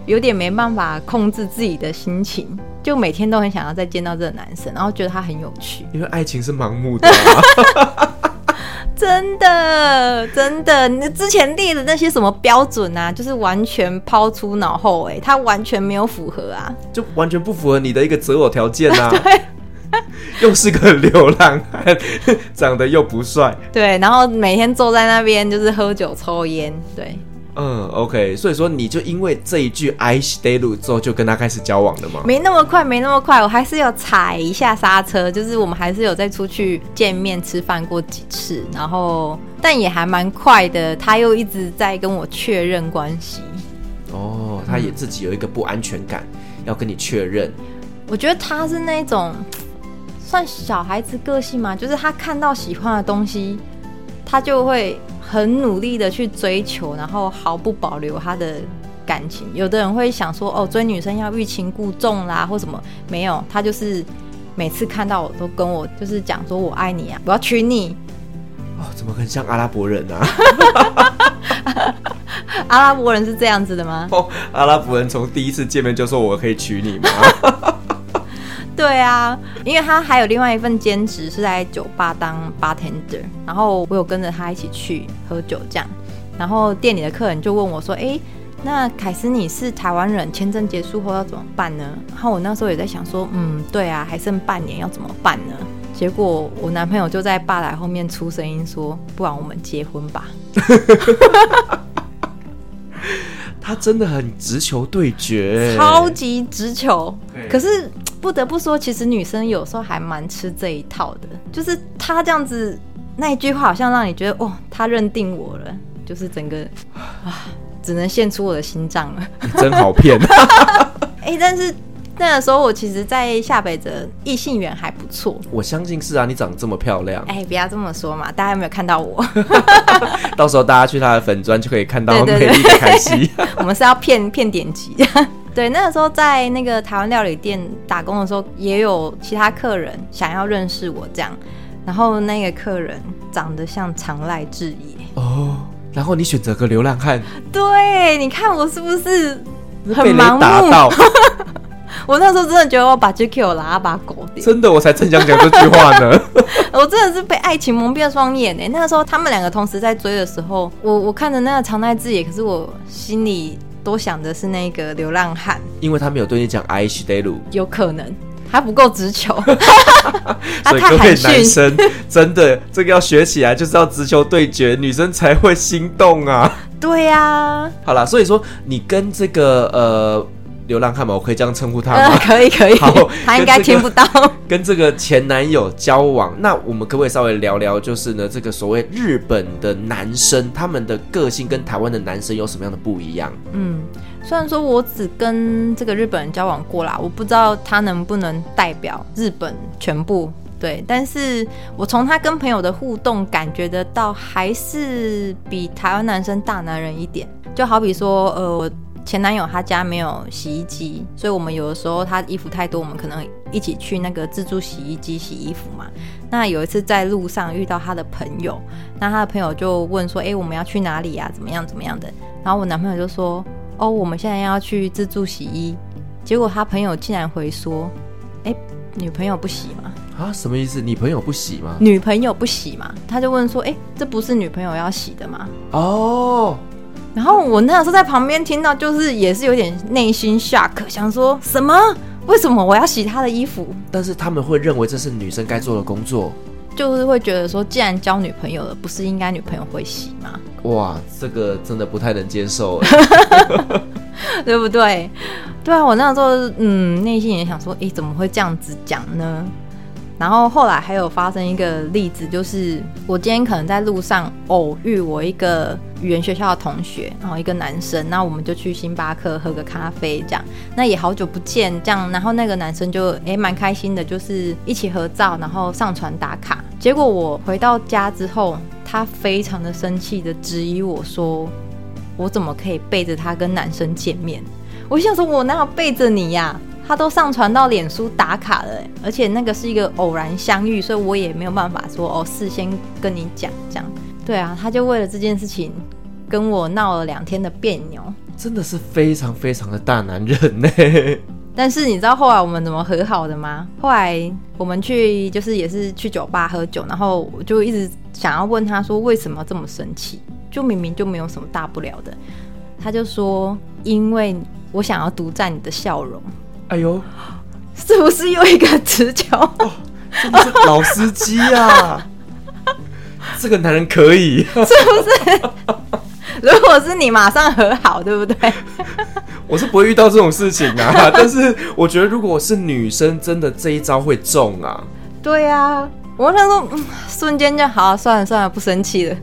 有点没办法控制自己的心情，就每天都很想要再见到这个男生，然后觉得他很有趣。因为爱情是盲目的啊，真的真的，你之前列的那些什么标准啊，就是完全抛出脑后，哎，他完全没有符合啊，就完全不符合你的一个择偶条件啊。对，又是个流浪汉，长得又不帅，对，然后每天坐在那边就是喝酒抽烟，对。嗯，OK，所以说你就因为这一句爱してる之后就跟他开始交往了吗？没那么快，没那么快，我还是要踩一下刹车，就是我们还是有再出去见面吃饭过几次，然后但也还蛮快的，他又一直在跟我确认关系。哦，他也自己有一个不安全感，嗯、要跟你确认。我觉得他是那种算小孩子个性嘛，就是他看到喜欢的东西，他就会。 很努力的去追求，然后毫不保留他的感情。有的人会想说，哦，追女生要欲擒故纵啦，或什么？没有，他就是每次看到我都跟我就是讲说，我爱你啊，我要娶你。哦，怎么很像阿拉伯人啊？阿拉伯人是这样子的吗？哦，阿拉伯人从第一次见面就说我可以娶你吗？对啊，因为他还有另外一份兼职是在酒吧当 bartender，然后我有跟着他一起去喝酒这样，然后店里的客人就问我说：“哎，那凯斯你是台湾人，签证结束后要怎么办呢？”然后我那时候也在想说：“嗯，对啊，还剩半年要怎么办呢？”结果我男朋友就在吧台后面出声音说：“不然我们结婚吧。”他真的很直球对决，超级直球。可是不得不说，其实女生有时候还蛮吃这一套的。就是他这样子那一句话，好像让你觉得哦，他认定我了，就是整个 啊，只能献出我的心脏了。你真好骗。哎、欸，但是。那个时候我其实，在下北泽异性缘还不错。我相信是啊，你长得这么漂亮。哎，不要这么说嘛，大家有没有看到我？到时候大家去他的粉砖就可以看到美丽的凯西。我们是要骗骗点击。对，那个时候在那个台湾料理店打工的时候，也有其他客人想要认识我这样，然后那个客人长得像长濑智也哦，然后你选择个流浪汉。对，你看我是不是很盲目？打到 我那时候真的觉得我把 GQ 拉把狗点，真的，我才正想讲这句话呢。我真的是被爱情蒙蔽了双眼哎！那个时候他们两个同时在追的时候，我我看着那个长濑智也，可是我心里多想的是那个流浪汉，因为他没有对你讲爱してる，有可能还不够直球。所以各位男生真的这个要学起来，就是要直球对决，女生才会心动啊。对呀、啊，好啦，所以说你跟这个呃。 流浪汉嘛，我可以这样称呼他吗？呃、可以可以。好，他应该听不到。跟这个前男友交往，那我们可不可以稍微聊聊？就是呢，这个所谓日本的男生，他们的个性跟台湾的男生有什么样的不一样？嗯，虽然说我只跟这个日本人交往过啦，我不知道他能不能代表日本全部。对，但是我从他跟朋友的互动感觉得到，还是比台湾男生大男人一点。就好比说，呃。前男友他家没有洗衣机，所以我们有的时候他衣服太多，我们可能一起去那个自助洗衣机洗衣服嘛。那有一次在路上遇到他的朋友，那他的朋友就问说：“哎，我们要去哪里呀？怎么样怎么样的？”然后我男朋友就说：“哦，我们现在要去自助洗衣。”结果他朋友竟然回说：“哎，女朋友不洗吗？”啊，什么意思？女朋友不洗吗？女朋友不洗嘛？他就问说：“哎，这不是女朋友要洗的吗？”哦。然后我那时候在旁边听到，就是也是有点内心 shock，想说什么？为什么我要洗他的衣服？但是他们会认为这是女生该做的工作，就是会觉得说，既然交女朋友了，不是应该女朋友会洗吗？哇，这个真的不太能接受，对不对？对啊，我那时候嗯，内心也想说，诶，怎么会这样子讲呢？然后后来还有发生一个例子，就是我今天可能在路上偶遇我一个语言学校的同学，然后一个男生，那我们就去星巴克喝个咖啡，这样，那也好久不见，这样，然后那个男生就诶蛮开心的，就是一起合照，然后上传打卡。结果我回到家之后，他非常的生气的质疑我说，我怎么可以背着他跟男生见面？我想说，我哪有背着你呀？他都上传到脸书打卡了，而且那个是一个偶然相遇，所以我也没有办法说哦，事先跟你讲这样。对啊，他就为了这件事情跟我闹了两天的别扭，真的是非常非常的大男人呢。但是你知道后来我们怎么和好的吗？后来我们去就是也是去酒吧喝酒，然后我就一直想要问他说为什么这么生气，就明明就没有什么大不了的，他就说因为我想要独占你的笑容。哎呦，是不是又一个直球？哦，真的是老司机啊！这个男人可以，是不是？如果是你，马上和好，对不对？我是不会遇到这种事情啊，但是我觉得，如果是女生，真的这一招会中啊。对呀。我想说，瞬间就好，算了算了，不生气了。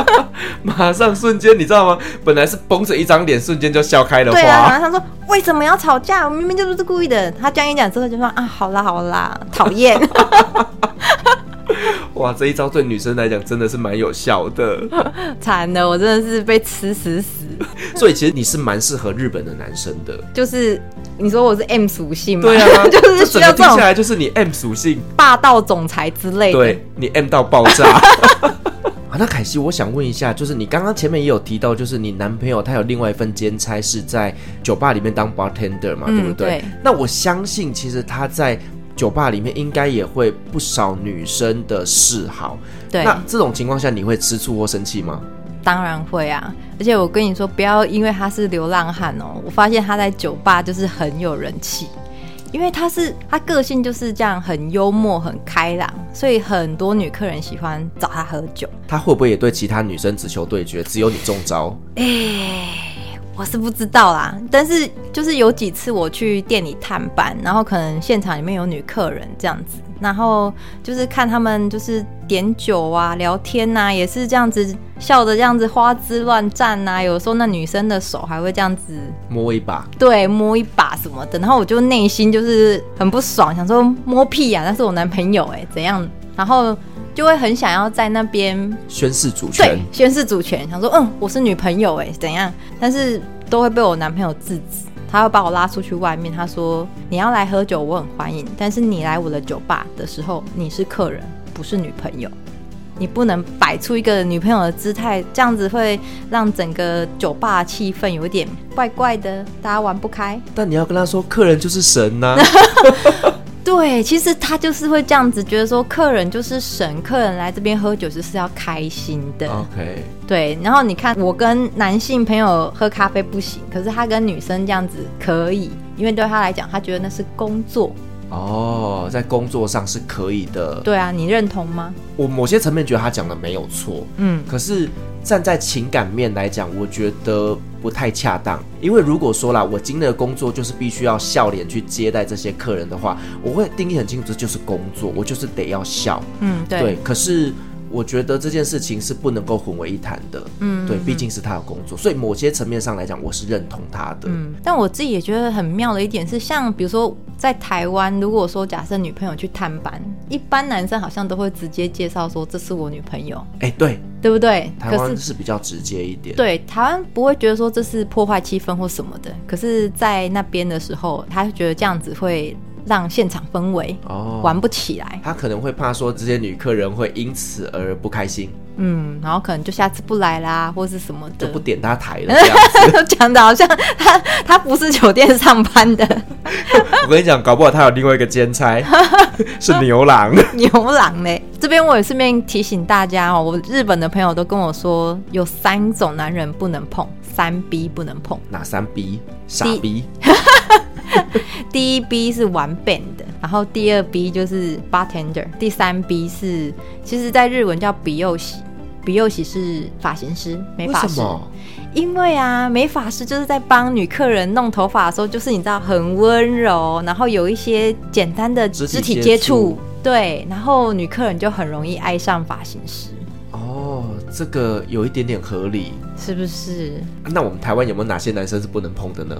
马上瞬间，你知道吗？本来是绷着一张脸，瞬间就笑开了花。对啊，然后他说：“为什么要吵架？我明明就不是故意的。”他这样一讲之后，就说：“啊，好啦好啦，讨厌。”哇，这一招对女生来讲真的是蛮有效的。惨的，我真的是被吃死死。所以其实你是蛮适合日本的男生的，就是。你说我是 M 属性吗？对啊，就是需要这种听起来就是你 M 属性，霸道总裁之类的。对，你 M 到爆炸。啊，那凯西，我想问一下，就是你刚刚前面也有提到，就是你男朋友他有另外一份兼差是在酒吧里面当 bartender 嘛，嗯、对不对？对。那我相信，其实他在酒吧里面应该也会不少女生的嗜好。对。那这种情况下，你会吃醋或生气吗？当然会啊，而且我跟你说，不要因为他是流浪汉哦。我发现他在酒吧就是很有人气，因为他是他个性就是这样，很幽默、很开朗，所以很多女客人喜欢找他喝酒。他会不会也对其他女生只求对决，只有你中招？哎、欸，我是不知道啦。但是就是有几次我去店里探班，然后可能现场里面有女客人这样子。然后就是看他们就是点酒啊、聊天呐、啊，也是这样子笑的这样子花枝乱颤呐。有时候那女生的手还会这样子摸一把，对，摸一把什么的。然后我就内心就是很不爽，想说摸屁呀、啊，那是我男朋友哎，怎样？然后就会很想要在那边宣示主权，对，宣示主权，想说嗯，我是女朋友哎，怎样？但是都会被我男朋友制止。他会把我拉出去外面，他说：“你要来喝酒，我很欢迎。但是你来我的酒吧的时候，你是客人，不是女朋友。你不能摆出一个女朋友的姿态，这样子会让整个酒吧气氛有点怪怪的，大家玩不开。但你要跟他说，客人就是神呐、啊。”对，其实他就是会这样子觉得说，客人就是神，客人来这边喝酒就是要开心的。OK，对。然后你看，我跟男性朋友喝咖啡不行，可是他跟女生这样子可以，因为对他来讲，他觉得那是工作。哦，在工作上是可以的。对啊，你认同吗？我某些层面觉得他讲的没有错。嗯，可是。站在情感面来讲，我觉得不太恰当。因为如果说啦，我今天的工作就是必须要笑脸去接待这些客人的话，我会定义很清楚，这就是工作，我就是得要笑。嗯，对。对，可是我觉得这件事情是不能够混为一谈的。嗯，对，毕竟是他的工作，所以某些层面上来讲，我是认同他的。嗯，但我自己也觉得很妙的一点是，像比如说在台湾，如果说假设女朋友去探班，一般男生好像都会直接介绍说这是我女朋友。哎，对，对不对？台湾是比较直接一点。对，台湾不会觉得说这是破坏气氛或什么的，可是，在那边的时候，他就觉得这样子会。让现场氛围哦玩不起来，他可能会怕说这些女客人会因此而不开心，嗯，然后可能就下次不来啦，或是什么的，就不点他台了 这样子，讲的好像他他不是酒店上班的。我跟你讲，搞不好他有另外一个兼差，是牛郎。牛郎呢？这边我也顺便提醒大家哦，我日本的朋友都跟我说，有三种男人不能碰，三 B 不能碰，哪三 B？傻逼。第一 B 是玩 band 的，然后第二 B 就是 bartender，第三 B 是，其实在日文叫比佑喜，比佑喜是发型师、美发师。为什么？因为啊，美发师就是在帮女客人弄头发的时候，就是你知道很温柔，然后有一些简单的肢体接触，对，然后女客人就很容易爱上发型师。哦，这个有一点点合理，是不是？那我们台湾有没有哪些男生是不能碰的呢？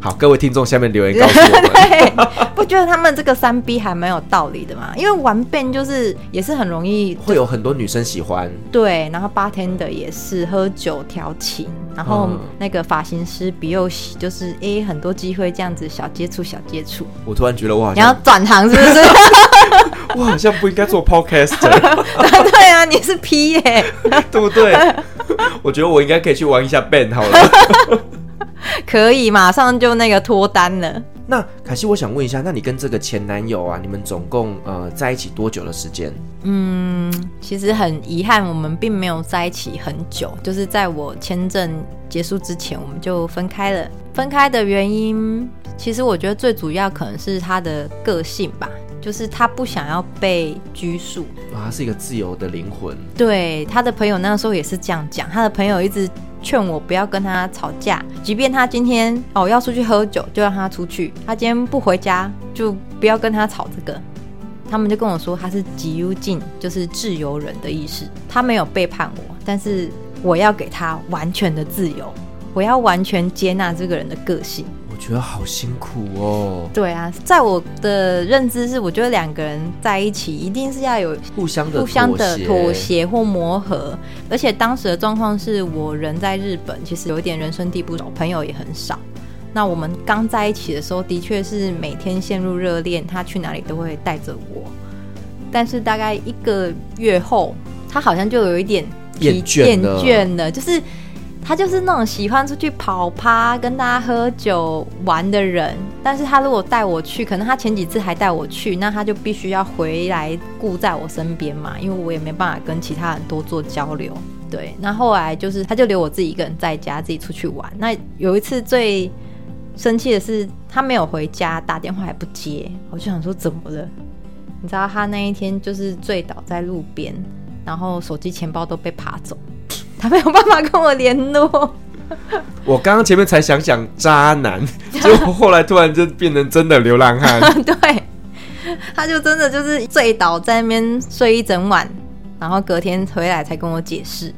好，各位听众，下面留言告诉我们 对，不觉得他们这个三 B 还蛮有道理的吗？因为玩 band 就是也是很容易会有很多女生喜欢，对，然后 bartender 也是喝酒调情，然后那个发型师比又喜就是哎、欸、很多机会这样子小接触小接触。我突然觉得我好像你要转行是不是？我好像不应该做 podcast。对啊，你是 P 耶、欸，对不对？我觉得我应该可以去玩一下 band 好了。可以马上就那个脱单了。那凯西，我想问一下，那你跟这个前男友啊，你们总共呃在一起多久的时间？嗯，其实很遗憾，我们并没有在一起很久。就是在我签证结束之前，我们就分开了。分开的原因，其实我觉得最主要可能是他的个性吧，就是他不想要被拘束。啊，他是一个自由的灵魂。对，他的朋友那时候也是这样讲，他的朋友一直。劝我不要跟他吵架，即便他今天哦要出去喝酒，就让他出去；他今天不回家，就不要跟他吵这个。他们就跟我说他是自由人，就是自由人的意思。他没有背叛我，但是我要给他完全的自由，我要完全接纳这个人的个性。我觉得好辛苦哦。对啊，在我的认知是，我觉得两个人在一起一定是要有互相的互相的妥协或磨合。而且当时的状况是我人在日本，其实有一点人生地不熟，朋友也很少。那我们刚在一起的时候，的确是每天陷入热恋，他去哪里都会带着我。但是大概一个月后，他好像就有一点厌倦了，厌倦了，就是。他就是那种喜欢出去跑趴、跟大家喝酒玩的人，但是他如果带我去，可能他前几次还带我去，那他就必须要回来顾在我身边嘛，因为我也没办法跟其他人多做交流。对，那后来就是他就留我自己一个人在家，自己出去玩。那有一次最生气的是，他没有回家，打电话还不接，我就想说怎么了？你知道他那一天就是醉倒在路边，然后手机、钱包都被扒走。他没有办法跟我联络。我刚刚前面才想想渣男，结果后来突然就变成真的流浪汉。对，他就真的就是醉倒在那边睡一整晚，然后隔天回来才跟我解释。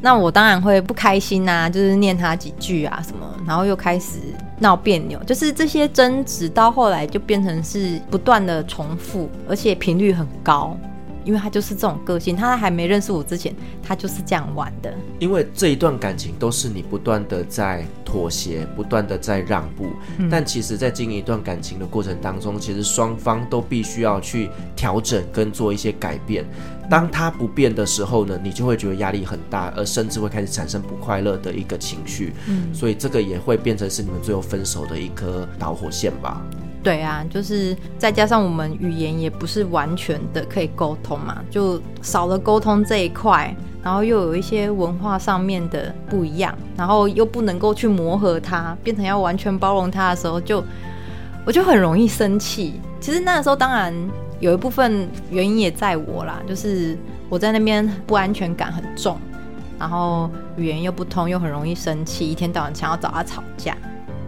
那我当然会不开心啊，就是念他几句啊什么，然后又开始闹别扭，就是这些争执到后来就变成是不断的重复，而且频率很高。因为他就是这种个性，他还没认识我之前，他就是这样玩的。因为这一段感情都是你不断的在妥协，不断的在让步，嗯、但其实，在经营一段感情的过程当中，其实双方都必须要去调整跟做一些改变。当他不变的时候呢，你就会觉得压力很大，而甚至会开始产生不快乐的一个情绪。嗯，所以这个也会变成是你们最后分手的一颗导火线吧。对啊，就是再加上我们语言也不是完全的可以沟通嘛，就少了沟通这一块，然后又有一些文化上面的不一样，然后又不能够去磨合它，变成要完全包容它的时候，就我就很容易生气。其实那个时候当然有一部分原因也在我啦，就是我在那边不安全感很重，然后语言又不通，又很容易生气，一天到晚想要找他吵架。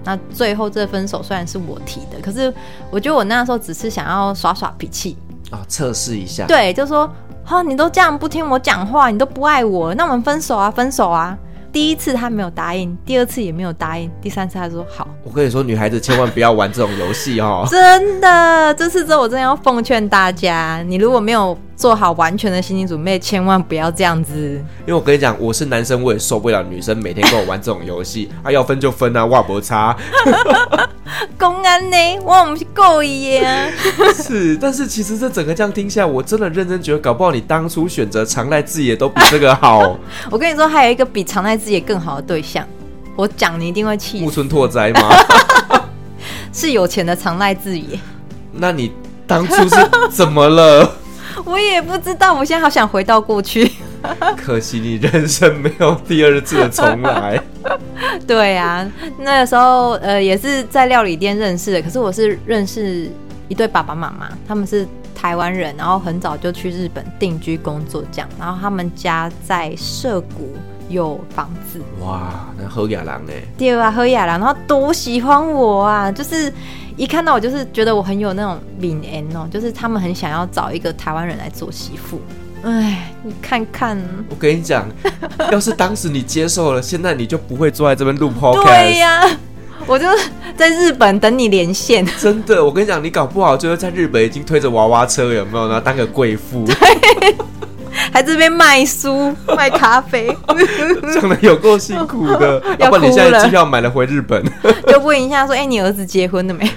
那最后这分手虽然是我提的，可是我觉得我那时候只是想要耍耍脾气啊，测试一下。对，就说哈，你都这样不听我讲话，你都不爱我，那我们分手啊，分手啊！第一次他没有答应，第二次也没有答应，第三次他说好。我跟你说，女孩子千万不要玩这种游戏哦！真的，这次之后我真的要奉劝大家，你如果没有做好完全的心理准备，千万不要这样子。因为我跟你讲，我是男生，我也受不了女生每天跟我玩这种游戏啊！要分就分啊，哇不差。公安呢？我们是故意啊！是，但是其实这整个这样听下来，我真的认真觉得，搞不好你当初选择常赖智也都比这个好。我跟你说，还有一个比常赖智也更好的对象，我讲你一定会气。木村拓哉吗？是有钱的常赖智也。那你当初是怎么了？我也不知道，我现在好想回到过去。可惜你人生没有第二次的重来。对啊，那个时候呃也是在料理店认识的，可是我是认识一对爸爸妈妈，他们是台湾人，然后很早就去日本定居工作这样，然后他们家在涩谷有房子。哇，那好野人哎！对啊，好野人，然后多喜欢我啊，就是一看到我就是觉得我很有那种敏恩哦，就是他们很想要找一个台湾人来做媳妇。哎，你看看，我跟你讲，要是当时你接受了，现在你就不会坐在这边录 podcast。对呀、啊，我就在日本等你连线。真的，我跟你讲，你搞不好就是在日本已经推着娃娃车，有没有？然后当个贵妇。对。还这边卖书 卖咖啡，讲的有够辛苦的。要不然你现在机票买了回日本，就问一下说：“哎、欸，你儿子结婚了没？”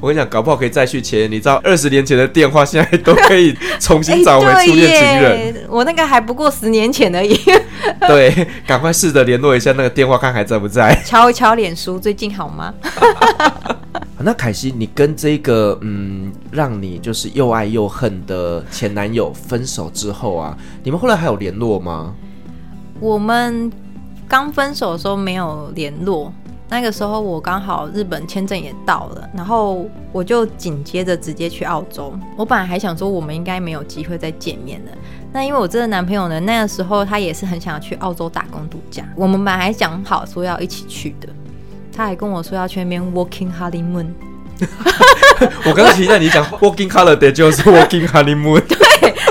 我跟你讲，搞不好可以再续前。你知道二十年前的电话，现在都可以重新找回初恋情人。欸、我那个还不过十年前而已。对，赶快试着联络一下那个电话，看还在不在。敲一敲脸书，最近好吗？那凯西，你跟这个嗯，让你就是又爱又恨的前男友分手之后啊，你们后来还有联络吗？我们刚分手的时候没有联络，那个时候我刚好日本签证也到了，然后我就紧接着直接去澳洲。我本来还想说我们应该没有机会再见面了。那因为我这个男朋友呢，那个时候他也是很想要去澳洲打工度假，我们本来还讲好说要一起去的。他还跟我说要去那边 walking honeymoon。我刚刚提到你讲 walking holiday 就是 walking honeymoon。对，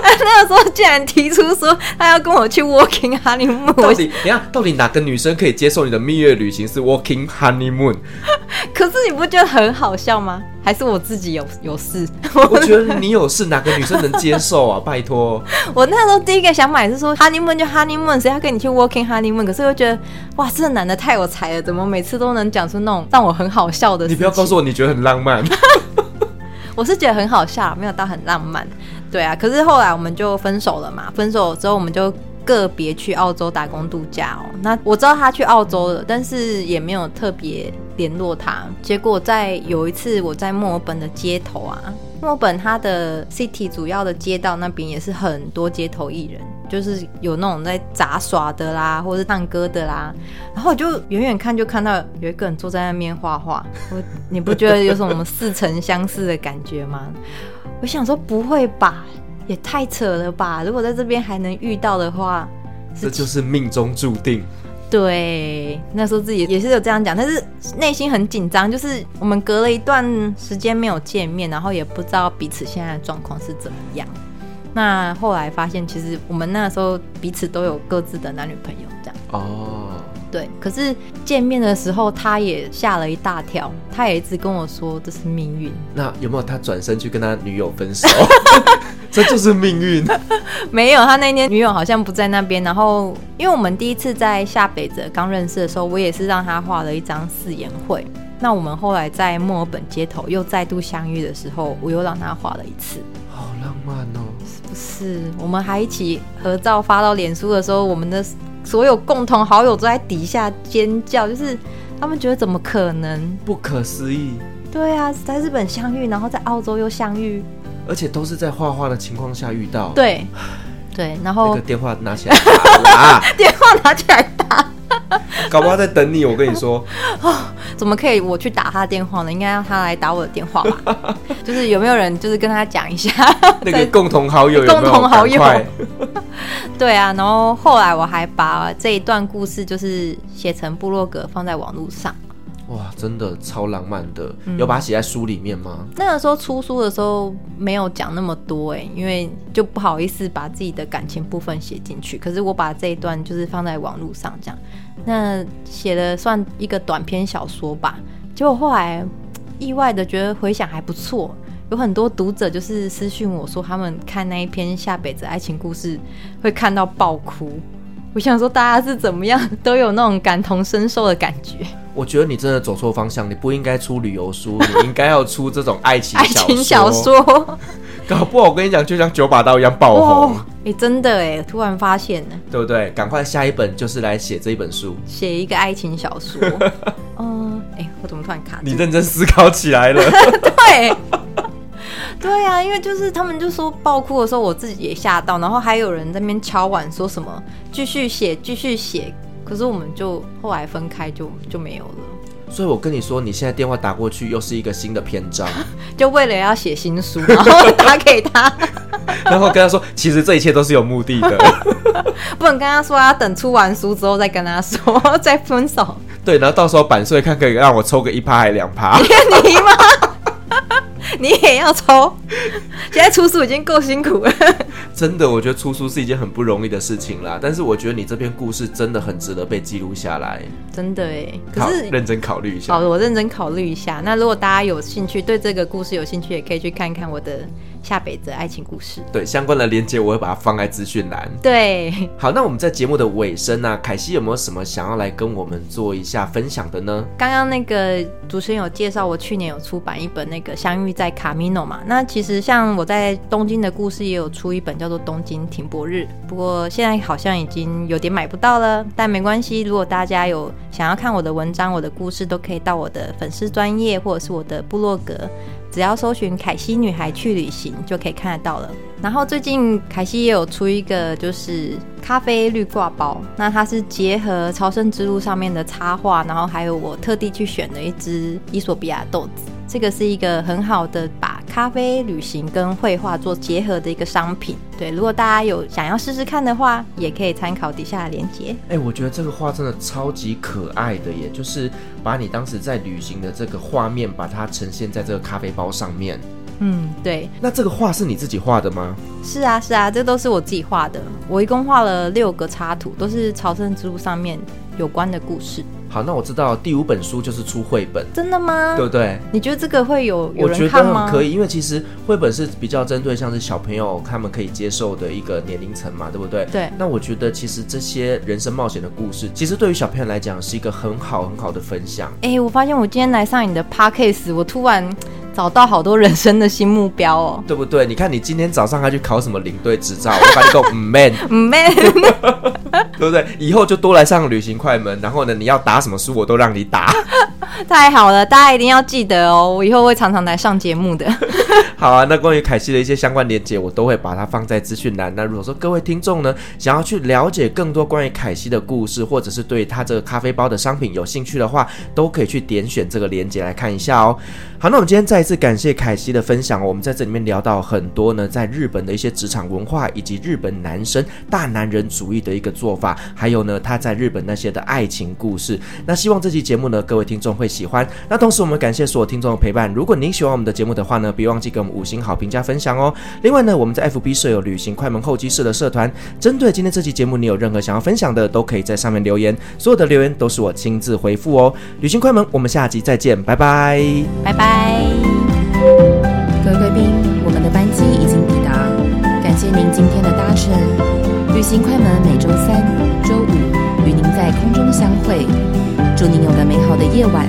他那个时候竟然提出说他要跟我去 walking honeymoon。到底，你看到底哪个女生可以接受你的蜜月旅行是 walking honeymoon？可是你不觉得很好笑吗？还是我自己有有事？我觉得你有事，哪个女生能接受啊？拜托！我那时候第一个想买是说，honeymoon 就 honeymoon，谁要跟你去 working honeymoon？可是又觉得，哇，这个男的太有才了，怎么每次都能讲出那种让我很好笑的事？你不要告诉我你觉得很浪漫。我是觉得很好笑，没有到很浪漫。对啊，可是后来我们就分手了嘛。分手之后，我们就。个别去澳洲打工度假哦，那我知道他去澳洲了，但是也没有特别联络他。结果在有一次我在墨尔本的街头啊，墨尔本它的 city 主要的街道那边也是很多街头艺人，就是有那种在杂耍的啦，或是唱歌的啦。然后我就远远看就看到有一个人坐在那边画画，我你不觉得有什么似曾相识的感觉吗？我想说不会吧。也太扯了吧！如果在这边还能遇到的话，这就是命中注定。对，那时候自己也是有这样讲，但是内心很紧张，就是我们隔了一段时间没有见面，然后也不知道彼此现在的状况是怎么样。那后来发现，其实我们那时候彼此都有各自的男女朋友，这样。哦。对，可是见面的时候，他也吓了一大跳，他也一直跟我说这是命运。那有没有他转身去跟他女友分手？这就是命运。没有，他那天女友好像不在那边。然后，因为我们第一次在下北泽刚认识的时候，我也是让他画了一张誓言会。那我们后来在墨尔本街头又再度相遇的时候，我又让他画了一次。好浪漫哦！是不是？我们还一起合照发到脸书的时候，我们的。所有共同好友都在底下尖叫，就是他们觉得怎么可能？不可思议。对啊，在日本相遇，然后在澳洲又相遇，而且都是在画画的情况下遇到。对，对，然后那个电话拿起来打，电话拿起来打。搞不好在等你，我跟你说，哦，怎么可以我去打他的电话呢？应该让他来打我的电话吧？就是有没有人就是跟他讲一下那个共同好友有有，共同好友？对啊，然后后来我还把这一段故事就是写成部落格放在网络上。哇，真的超浪漫的，嗯、有把它写在书里面吗？那个时候出书的时候没有讲那么多哎，因为就不好意思把自己的感情部分写进去。可是我把这一段就是放在网络上讲，那写的算一个短篇小说吧。结果后来意外的觉得回想还不错，有很多读者就是私讯我说他们看那一篇下辈子爱情故事会看到爆哭。我想说大家是怎么样都有那种感同身受的感觉。我觉得你真的走错方向，你不应该出旅游书，你应该要出这种爱情小说。爱情小说，搞不好我跟你讲，就像九把刀一样爆红。哎、欸，真的哎，突然发现呢，对不对？赶快下一本就是来写这一本书，写一个爱情小说。嗯，哎、欸，我怎么突然卡？你认真思考起来了。对，对呀、啊，因为就是他们就说爆哭的时候，我自己也吓到，然后还有人在那边敲碗说什么继续写，继续写。可是我们就后来分开就，就就没有了。所以我跟你说，你现在电话打过去，又是一个新的篇章。就为了要写新书，然后打给他，然后跟他说，其实这一切都是有目的的。不能跟他说，要等出完书之后再跟他说，再分手。对，然后到时候版税看可以让我抽个一趴还两趴？你吗？你也要抽？现在出书已经够辛苦了。真的，我觉得出书是一件很不容易的事情啦。但是我觉得你这篇故事真的很值得被记录下来。真的哎，可是认真考虑一下。好的，我认真考虑一下。那如果大家有兴趣，对这个故事有兴趣，也可以去看看我的。下辈子爱情故事，对相关的链接我会把它放在资讯栏。对，好，那我们在节目的尾声呢、啊，凯西有没有什么想要来跟我们做一下分享的呢？刚刚那个主持人有介绍，我去年有出版一本那个相遇在卡米诺嘛。那其实像我在东京的故事也有出一本叫做《东京停泊日》，不过现在好像已经有点买不到了。但没关系，如果大家有想要看我的文章、我的故事，都可以到我的粉丝专业或者是我的部落格。只要搜寻“凯西女孩去旅行”就可以看得到了。然后最近凯西也有出一个，就是咖啡绿挂包。那它是结合《朝圣之路》上面的插画，然后还有我特地去选了一只伊索比亚豆子。这个是一个很好的把咖啡、旅行跟绘画做结合的一个商品。对，如果大家有想要试试看的话，也可以参考底下的链接。哎、我觉得这个画真的超级可爱的耶，就是把你当时在旅行的这个画面，把它呈现在这个咖啡包上面。嗯，对。那这个画是你自己画的吗？是啊，是啊，这都是我自己画的。我一共画了六个插图，都是朝圣之路上面有关的故事。好，那我知道第五本书就是出绘本，真的吗？对不对？你觉得这个会有有人看吗？我觉得可以，因为其实绘本是比较针对像是小朋友他们可以接受的一个年龄层嘛，对不对？对。那我觉得其实这些人生冒险的故事，其实对于小朋友来讲是一个很好很好的分享。哎，我发现我今天来上你的 podcast，我突然。找到好多人生的新目标哦，对不对？你看你今天早上还去考什么领队执照？我把你讲，唔 man，唔 man，对不对？以后就多来上旅行快门，然后呢，你要打什么书我都让你打。太好了，大家一定要记得哦，我以后会常常来上节目的。好啊，那关于凯西的一些相关连接，我都会把它放在资讯栏。那如果说各位听众呢，想要去了解更多关于凯西的故事，或者是对他这个咖啡包的商品有兴趣的话，都可以去点选这个连接来看一下哦。好，那我们今天再一次感谢凯西的分享。我们在这里面聊到很多呢，在日本的一些职场文化，以及日本男生大男人主义的一个做法，还有呢，他在日本那些的爱情故事。那希望这期节目呢，各位听众会喜欢。那同时，我们感谢所有听众的陪伴。如果您喜欢我们的节目的话呢，别忘记给我们五星好评加分享哦。另外呢，我们在 FB 设有旅行快门候机室的社团，针对今天这期节目，你有任何想要分享的，都可以在上面留言，所有的留言都是我亲自回复哦。旅行快门，我们下集再见，拜拜，拜拜。您今天的搭乘。旅行快门每周三、周五与您在空中相会，祝您有个美好的夜晚。